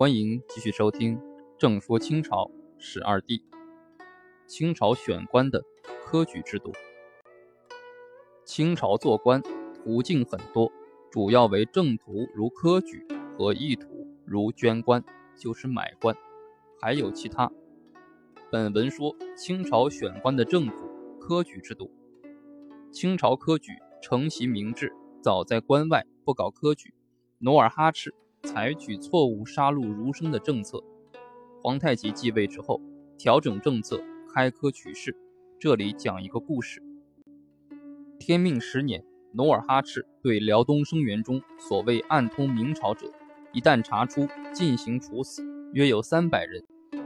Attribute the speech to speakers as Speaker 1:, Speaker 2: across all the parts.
Speaker 1: 欢迎继续收听《正说清朝十二帝》。清朝选官的科举制度。清朝做官途径很多，主要为正途如科举和异途如捐官，就是买官，还有其他。本文说清朝选官的正途科举制度。清朝科举承袭明制，早在关外不搞科举。努尔哈赤采取错误杀戮儒生的政策，皇太极继位之后调整政策，开科取士。这里讲一个故事。天命十年，努尔哈赤对辽东生源中所谓暗通明朝者，一旦查出，进行处死，约有三百人。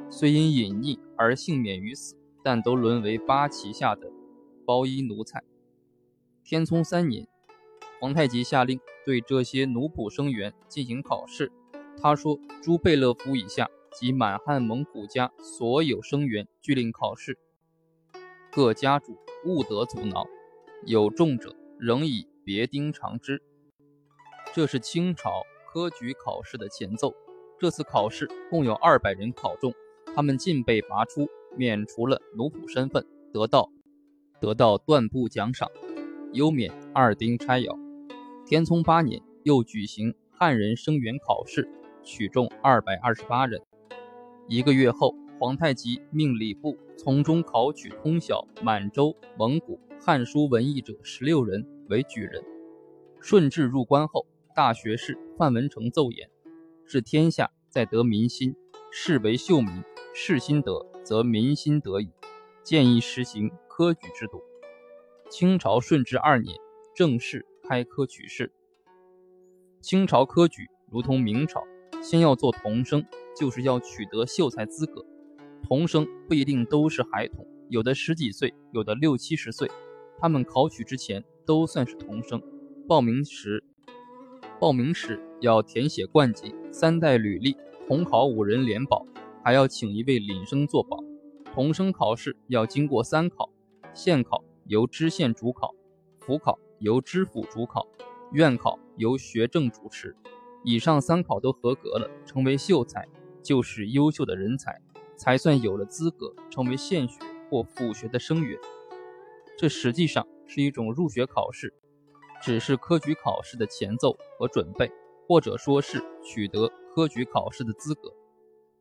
Speaker 1: 虽因隐匿而幸免于死，但都沦为八旗下的包衣奴才。天聪三年，皇太极下令。对这些奴仆生员进行考试，他说：“朱贝勒府以下及满汉蒙古家所有生员俱令考试，各家主勿得阻挠，有中者仍以别丁偿之。”这是清朝科举考试的前奏。这次考试共有二百人考中，他们尽被拔出，免除了奴仆身份，得到得到断布奖赏，优免二丁差徭。天聪八年，又举行汉人生员考试，取中二百二十八人。一个月后，皇太极命礼部从中考取通晓满洲、蒙古汉书文艺者十六人为举人。顺治入关后，大学士范文成奏言：“治天下在得民心，士为秀民，士心得，则民心得矣。”建议实行科举制度。清朝顺治二年，正式。开科取士。清朝科举如同明朝，先要做童生，就是要取得秀才资格。童生不一定都是孩童，有的十几岁，有的六七十岁。他们考取之前都算是童生。报名时，报名时要填写贯籍、三代履历，统考五人联保，还要请一位领生作保。童生考试要经过三考：县考由知县主考，府考。由知府主考，院考由学政主持，以上三考都合格了，成为秀才，就是优秀的人才，才算有了资格成为县学或府学的生员。这实际上是一种入学考试，只是科举考试的前奏和准备，或者说是取得科举考试的资格。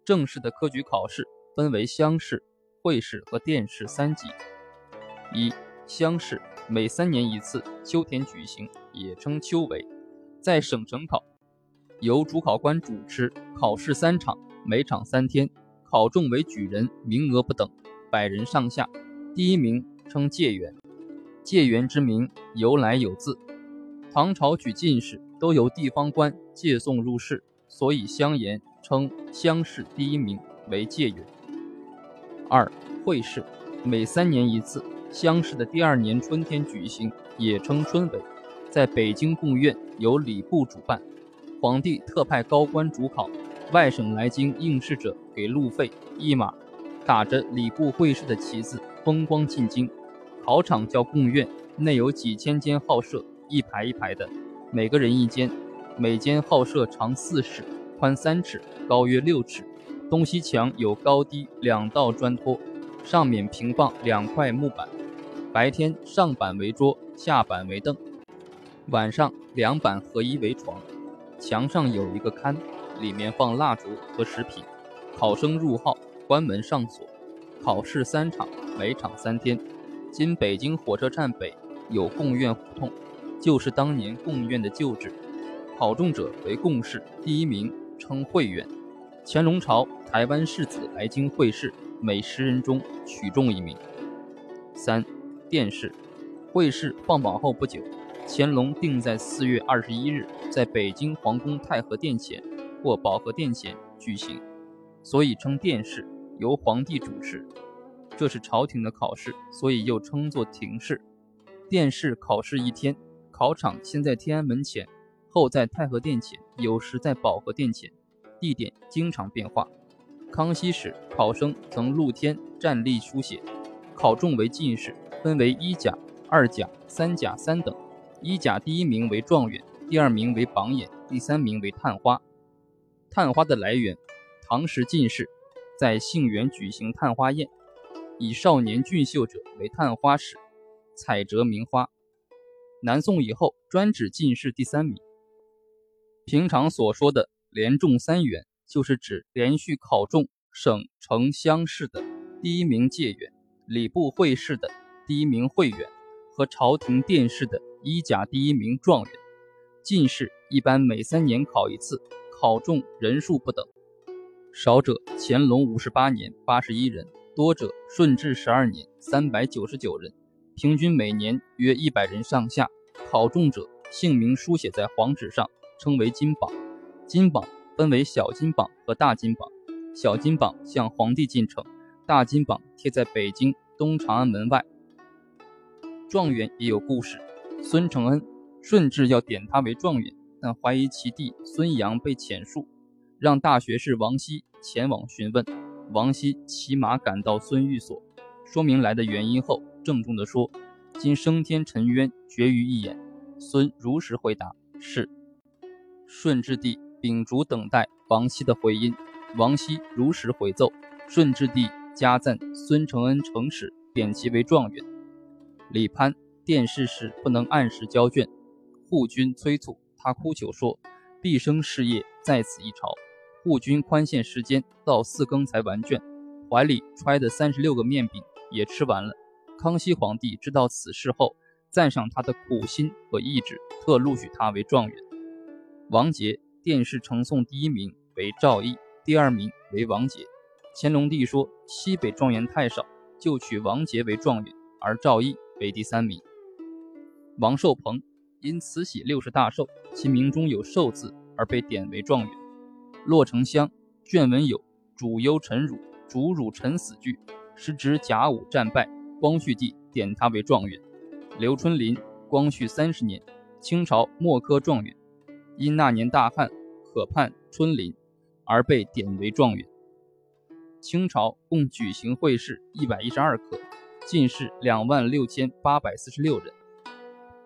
Speaker 1: 正式的科举考试分为乡试、会试和殿试三级。一、乡试。每三年一次，秋田举行，也称秋闱，在省城考，由主考官主持，考试三场，每场三天，考中为举人，名额不等，百人上下。第一名称解元，解元之名由来有字。唐朝举进士都由地方官借送入仕，所以乡言称乡试第一名为解元。二会试，每三年一次。乡试的第二年春天举行，也称春闱，在北京贡院由礼部主办，皇帝特派高官主考，外省来京应试者给路费一马，打着礼部会试的旗子，风光进京。考场叫贡院，内有几千间号舍，一排一排的，每个人一间，每间号舍长四尺，宽三尺，高约六尺，东西墙有高低两道砖托，上面平放两块木板。白天上板为桌，下板为凳；晚上两板合一为床。墙上有一个龛，里面放蜡烛和食品。考生入号，关门上锁。考试三场，每场三天。今北京火车站北有贡院胡同，就是当年贡院的旧址。考中者为贡士，第一名称会员。乾隆朝台湾士子来京会试，每十人中取中一名。三。殿试，会试放榜后不久，乾隆定在四月二十一日，在北京皇宫太和殿前或保和殿前举行，所以称殿试，由皇帝主持。这是朝廷的考试，所以又称作廷试。殿试考试一天，考场先在天安门前，后在太和殿前，有时在保和殿前，地点经常变化。康熙时，考生曾露天站立书写，考中为进士。分为一甲、二甲、三甲三等。一甲第一名为状元，第二名为榜眼，第三名为探花。探花的来源，唐时进士在杏园举行探花宴，以少年俊秀者为探花使，采折名花。南宋以后专指进士第三名。平常所说的连中三元，就是指连续考中省城乡试的第一名解元，礼部会试的第一名会员和朝廷殿试的一甲第一名状元。进士一般每三年考一次，考中人数不等，少者乾隆五十八年八十一人，多者顺治十二年三百九十九人，平均每年约一百人上下。考中者姓名书写在黄纸上。称为金榜，金榜分为小金榜和大金榜。小金榜向皇帝进呈，大金榜贴在北京东长安门外。状元也有故事。孙承恩顺治要点他为状元，但怀疑其弟孙杨被遣戍，让大学士王熙前往询问。王熙骑马赶到孙寓所，说明来的原因后，郑重地说：“今升天沉冤，决于一眼。”孙如实回答：“是。”顺治帝秉烛等待王熙的回音，王熙如实回奏。顺治帝加赞孙承恩诚实，贬其为状元。李攀殿试时不能按时交卷，护军催促他，哭求说：“毕生事业在此一朝。”护军宽限时间，到四更才完卷，怀里揣的三十六个面饼也吃完了。康熙皇帝知道此事后，赞赏他的苦心和意志，特录取他为状元。王杰殿试呈送第一名为赵毅，第二名为王杰。乾隆帝说西北状元太少，就取王杰为状元，而赵毅为第三名。王寿鹏因慈禧六十大寿，其名中有寿字而被点为状元。骆承香卷文有“主忧臣辱，主辱臣死”句，是指甲午战败，光绪帝点他为状元。刘春霖光绪三十年，清朝末科状元。因那年大旱，可盼春霖，而被点为状元。清朝共举行会试一百一十二科，进士两万六千八百四十六人。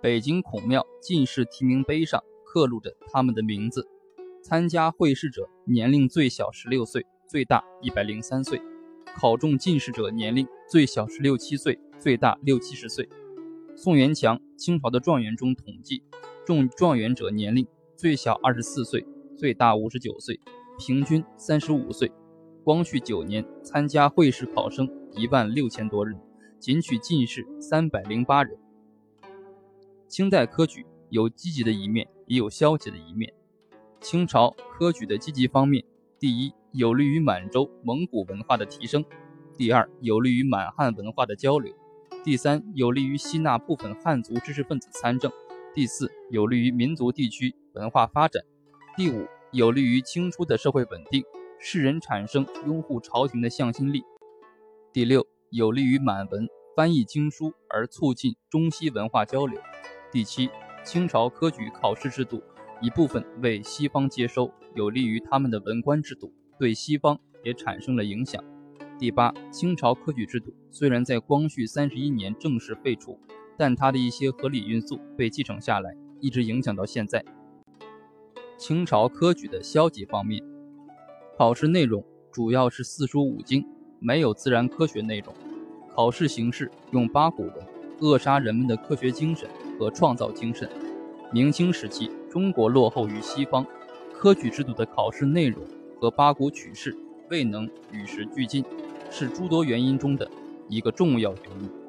Speaker 1: 北京孔庙进士提名碑上刻录着他们的名字。参加会试者年龄最小十六岁，最大一百零三岁；考中进士者年龄最小十六七岁，最大六七十岁。宋元强清朝的状元中统计，中状元者年龄。最小二十四岁，最大五十九岁，平均三十五岁。光绪九年参加会试考生一万六千多人，仅取进士三百零八人。清代科举有积极的一面，也有消极的一面。清朝科举的积极方面，第一，有利于满洲蒙古文化的提升；第二，有利于满汉文化的交流；第三，有利于吸纳部分汉族知识分子参政；第四，有利于民族地区。文化发展，第五，有利于清初的社会稳定，世人产生拥护朝廷的向心力。第六，有利于满文翻译经书而促进中西文化交流。第七，清朝科举考试制度一部分为西方接收，有利于他们的文官制度，对西方也产生了影响。第八，清朝科举制度虽然在光绪三十一年正式废除，但它的一些合理因素被继承下来，一直影响到现在。清朝科举的消极方面，考试内容主要是四书五经，没有自然科学内容。考试形式用八股文，扼杀人们的科学精神和创造精神。明清时期，中国落后于西方，科举制度的考试内容和八股取士未能与时俱进，是诸多原因中的一个重要原因。